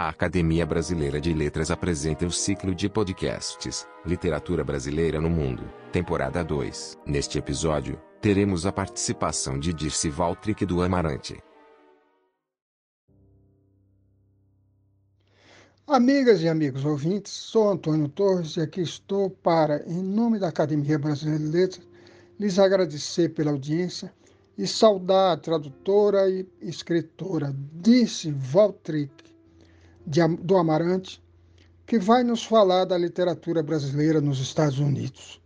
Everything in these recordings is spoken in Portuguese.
A Academia Brasileira de Letras apresenta o ciclo de podcasts Literatura Brasileira no Mundo, temporada 2. Neste episódio, teremos a participação de Dirce Valtric do Amarante. Amigas e amigos ouvintes, sou Antônio Torres e aqui estou para, em nome da Academia Brasileira de Letras, lhes agradecer pela audiência e saudar a tradutora e escritora Dirce Valtric de, do Amarante, que vai nos falar da literatura brasileira nos Estados Unidos.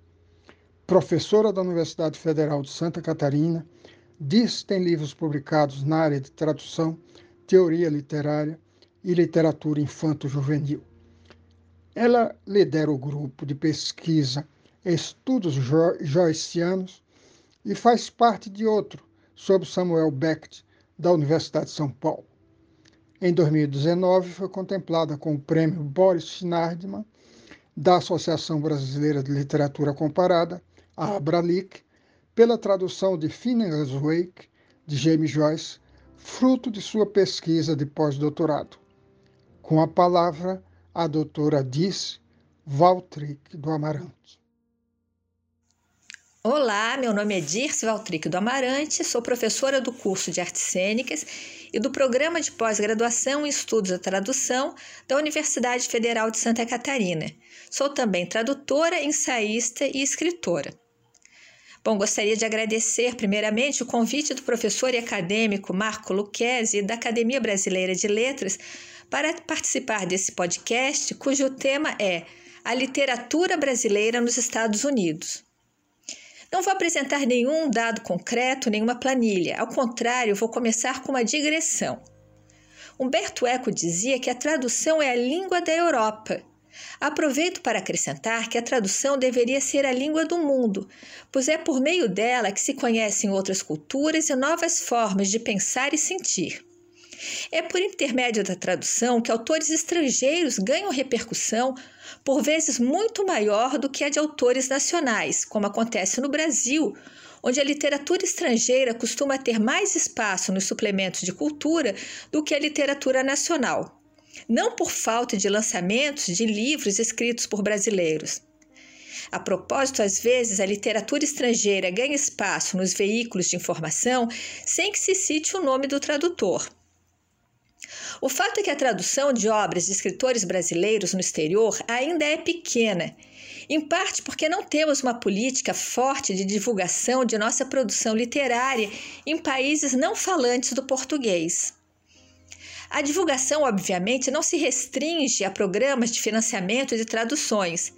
Professora da Universidade Federal de Santa Catarina, diz tem livros publicados na área de tradução, teoria literária e literatura infanto-juvenil. Ela lidera o grupo de pesquisa Estudos jo Joycianos e faz parte de outro sobre Samuel Beckett, da Universidade de São Paulo. Em 2019, foi contemplada com o prêmio Boris Schneiderman, da Associação Brasileira de Literatura Comparada, a Abralic, pela tradução de Phineas Wake, de James Joyce, fruto de sua pesquisa de pós-doutorado. Com a palavra, a doutora Diz Valtric do Amarante. Olá, meu nome é Dirce Valtric do Amarante, sou professora do curso de Artes Cênicas e do Programa de Pós-Graduação em Estudos da Tradução da Universidade Federal de Santa Catarina. Sou também tradutora, ensaísta e escritora. Bom, gostaria de agradecer primeiramente o convite do professor e acadêmico Marco Lucchesi da Academia Brasileira de Letras para participar desse podcast, cujo tema é A Literatura Brasileira nos Estados Unidos. Não vou apresentar nenhum dado concreto, nenhuma planilha. Ao contrário, vou começar com uma digressão. Humberto Eco dizia que a tradução é a língua da Europa. Aproveito para acrescentar que a tradução deveria ser a língua do mundo, pois é por meio dela que se conhecem outras culturas e novas formas de pensar e sentir. É por intermédio da tradução que autores estrangeiros ganham repercussão, por vezes muito maior do que a de autores nacionais, como acontece no Brasil, onde a literatura estrangeira costuma ter mais espaço nos suplementos de cultura do que a literatura nacional. Não por falta de lançamentos de livros escritos por brasileiros. A propósito, às vezes a literatura estrangeira ganha espaço nos veículos de informação sem que se cite o nome do tradutor. O fato é que a tradução de obras de escritores brasileiros no exterior ainda é pequena, em parte porque não temos uma política forte de divulgação de nossa produção literária em países não falantes do português. A divulgação, obviamente, não se restringe a programas de financiamento de traduções,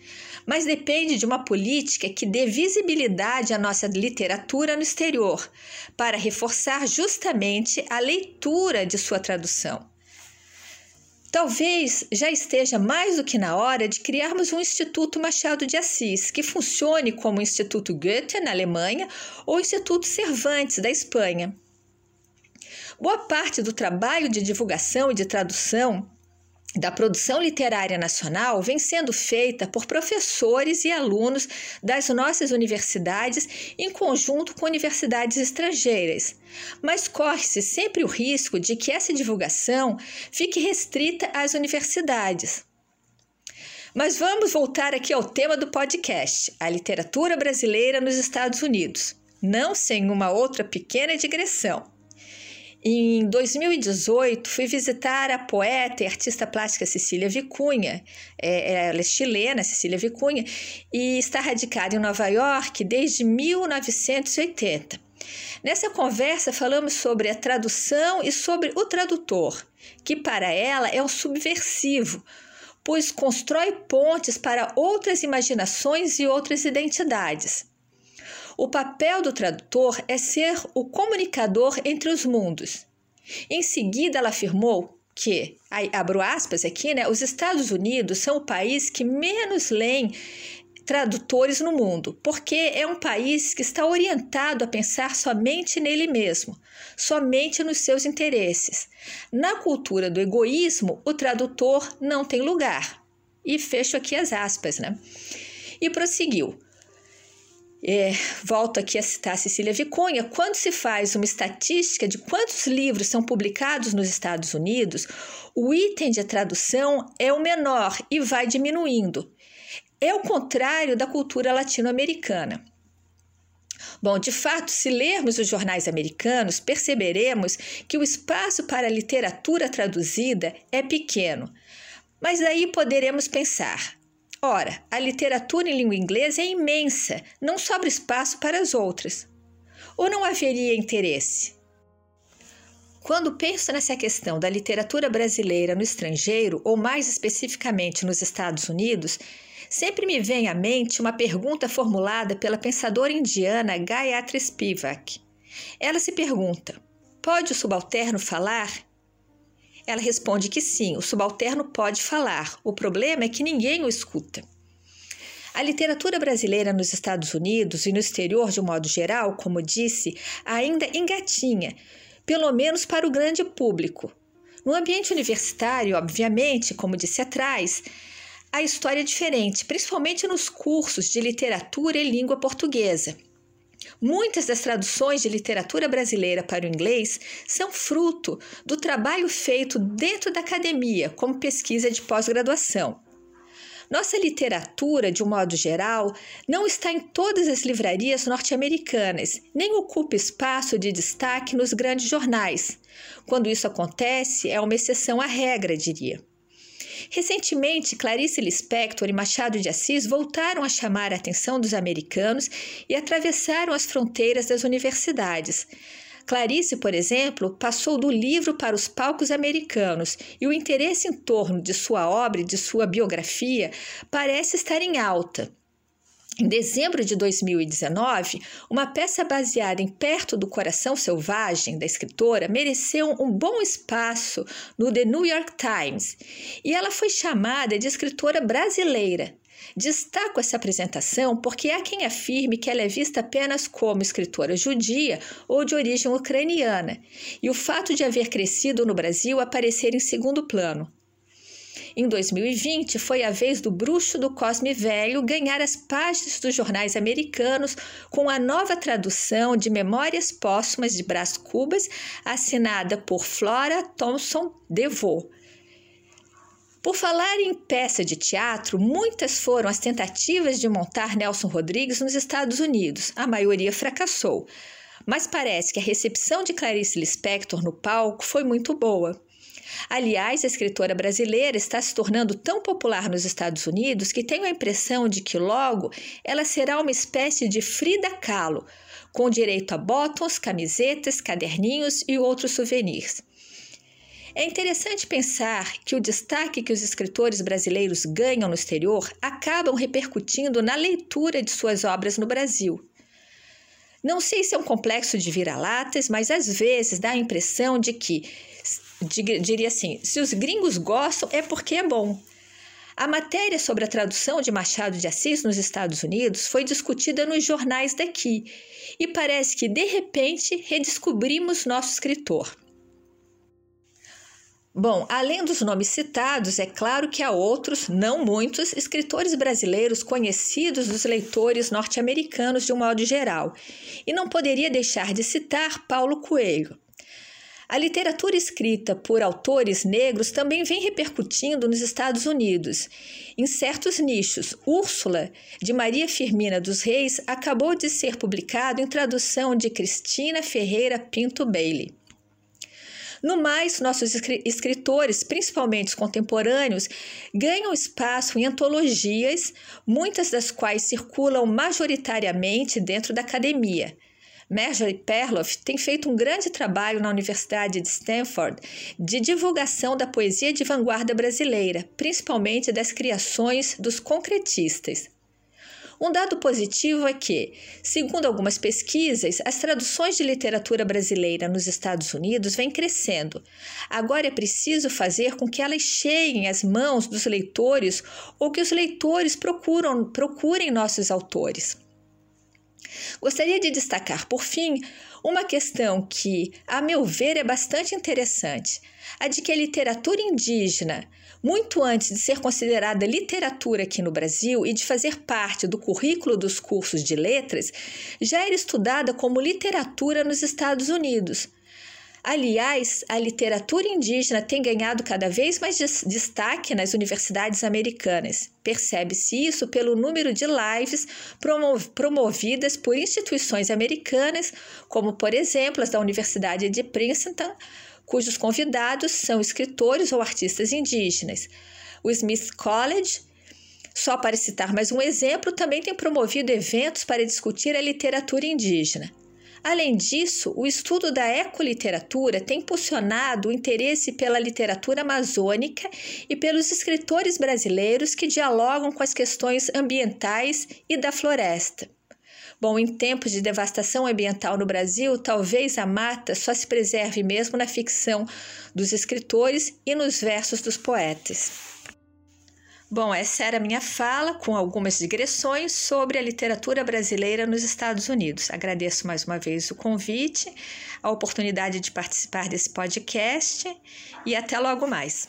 mas depende de uma política que dê visibilidade à nossa literatura no exterior, para reforçar justamente a leitura de sua tradução. Talvez já esteja mais do que na hora de criarmos um Instituto Machado de Assis, que funcione como o Instituto Goethe na Alemanha ou o Instituto Cervantes da Espanha. Boa parte do trabalho de divulgação e de tradução da produção literária nacional vem sendo feita por professores e alunos das nossas universidades em conjunto com universidades estrangeiras. Mas corre-se sempre o risco de que essa divulgação fique restrita às universidades. Mas vamos voltar aqui ao tema do podcast, a literatura brasileira nos Estados Unidos, não sem uma outra pequena digressão. Em 2018, fui visitar a poeta e artista plástica Cecília Vicunha. É, ela é chilena, Cecília Vicunha, e está radicada em Nova York desde 1980. Nessa conversa, falamos sobre a tradução e sobre o tradutor, que para ela é um subversivo, pois constrói pontes para outras imaginações e outras identidades. O papel do tradutor é ser o comunicador entre os mundos. Em seguida, ela afirmou que, aí, abro aspas aqui, né, os Estados Unidos são o país que menos leem tradutores no mundo, porque é um país que está orientado a pensar somente nele mesmo, somente nos seus interesses. Na cultura do egoísmo, o tradutor não tem lugar. E fecho aqui as aspas, né? E prosseguiu. É, volto aqui a citar a Cecília Vicunha, quando se faz uma estatística de quantos livros são publicados nos Estados Unidos, o item de tradução é o menor e vai diminuindo. É o contrário da cultura latino-americana. Bom, de fato, se lermos os jornais americanos, perceberemos que o espaço para a literatura traduzida é pequeno. Mas daí poderemos pensar: ora, a literatura em língua inglesa é imensa, não sobra espaço para as outras. Ou não haveria interesse? Quando penso nessa questão da literatura brasileira no estrangeiro, ou mais especificamente nos Estados Unidos, Sempre me vem à mente uma pergunta formulada pela pensadora indiana Gayatri Spivak. Ela se pergunta: pode o subalterno falar? Ela responde que sim, o subalterno pode falar. O problema é que ninguém o escuta. A literatura brasileira nos Estados Unidos e no exterior de um modo geral, como disse, ainda engatinha, pelo menos para o grande público. No ambiente universitário, obviamente, como disse atrás, a história é diferente, principalmente nos cursos de literatura e língua portuguesa. Muitas das traduções de literatura brasileira para o inglês são fruto do trabalho feito dentro da academia, como pesquisa de pós-graduação. Nossa literatura, de um modo geral, não está em todas as livrarias norte-americanas, nem ocupa espaço de destaque nos grandes jornais. Quando isso acontece, é uma exceção à regra, diria. Recentemente, Clarice Lispector e Machado de Assis voltaram a chamar a atenção dos americanos e atravessaram as fronteiras das universidades. Clarice, por exemplo, passou do livro para os palcos americanos e o interesse em torno de sua obra e de sua biografia parece estar em alta. Em dezembro de 2019, uma peça baseada em Perto do Coração Selvagem, da escritora, mereceu um bom espaço no The New York Times e ela foi chamada de escritora brasileira. Destaco essa apresentação porque há quem afirme que ela é vista apenas como escritora judia ou de origem ucraniana, e o fato de haver crescido no Brasil aparecer em segundo plano. Em 2020, foi a vez do Bruxo do Cosme Velho ganhar as páginas dos jornais americanos com a nova tradução de Memórias Póstumas de Brás Cubas, assinada por Flora Thompson DeVoe. Por falar em peça de teatro, muitas foram as tentativas de montar Nelson Rodrigues nos Estados Unidos. A maioria fracassou. Mas parece que a recepção de Clarice Lispector no palco foi muito boa. Aliás, a escritora brasileira está se tornando tão popular nos Estados Unidos que tenho a impressão de que logo ela será uma espécie de Frida Kahlo, com direito a botões, camisetas, caderninhos e outros souvenirs. É interessante pensar que o destaque que os escritores brasileiros ganham no exterior acabam repercutindo na leitura de suas obras no Brasil. Não sei se é um complexo de vira-latas, mas às vezes dá a impressão de que diria assim: se os gringos gostam, é porque é bom. A matéria sobre a tradução de Machado de Assis nos Estados Unidos foi discutida nos jornais daqui e parece que, de repente, redescobrimos nosso escritor. Bom, além dos nomes citados, é claro que há outros, não muitos, escritores brasileiros conhecidos dos leitores norte-americanos de um modo geral. E não poderia deixar de citar Paulo Coelho. A literatura escrita por autores negros também vem repercutindo nos Estados Unidos. Em certos nichos, Úrsula, de Maria Firmina dos Reis, acabou de ser publicado em tradução de Cristina Ferreira Pinto Bailey. No mais, nossos escritores, principalmente os contemporâneos, ganham espaço em antologias, muitas das quais circulam majoritariamente dentro da academia. Marjorie Perloff tem feito um grande trabalho na Universidade de Stanford de divulgação da poesia de vanguarda brasileira, principalmente das criações dos concretistas. Um dado positivo é que, segundo algumas pesquisas, as traduções de literatura brasileira nos Estados Unidos vêm crescendo. Agora é preciso fazer com que elas cheguem às mãos dos leitores ou que os leitores procuram, procurem nossos autores. Gostaria de destacar, por fim, uma questão que, a meu ver, é bastante interessante: a de que a literatura indígena, muito antes de ser considerada literatura aqui no Brasil e de fazer parte do currículo dos cursos de letras, já era estudada como literatura nos Estados Unidos. Aliás, a literatura indígena tem ganhado cada vez mais destaque nas universidades americanas. Percebe-se isso pelo número de lives promovidas por instituições americanas, como, por exemplo, as da Universidade de Princeton, cujos convidados são escritores ou artistas indígenas. O Smith College, só para citar mais um exemplo, também tem promovido eventos para discutir a literatura indígena. Além disso, o estudo da ecoliteratura tem impulsionado o interesse pela literatura amazônica e pelos escritores brasileiros que dialogam com as questões ambientais e da floresta. Bom, em tempos de devastação ambiental no Brasil, talvez a mata só se preserve mesmo na ficção dos escritores e nos versos dos poetas. Bom, essa era a minha fala, com algumas digressões sobre a literatura brasileira nos Estados Unidos. Agradeço mais uma vez o convite, a oportunidade de participar desse podcast e até logo mais.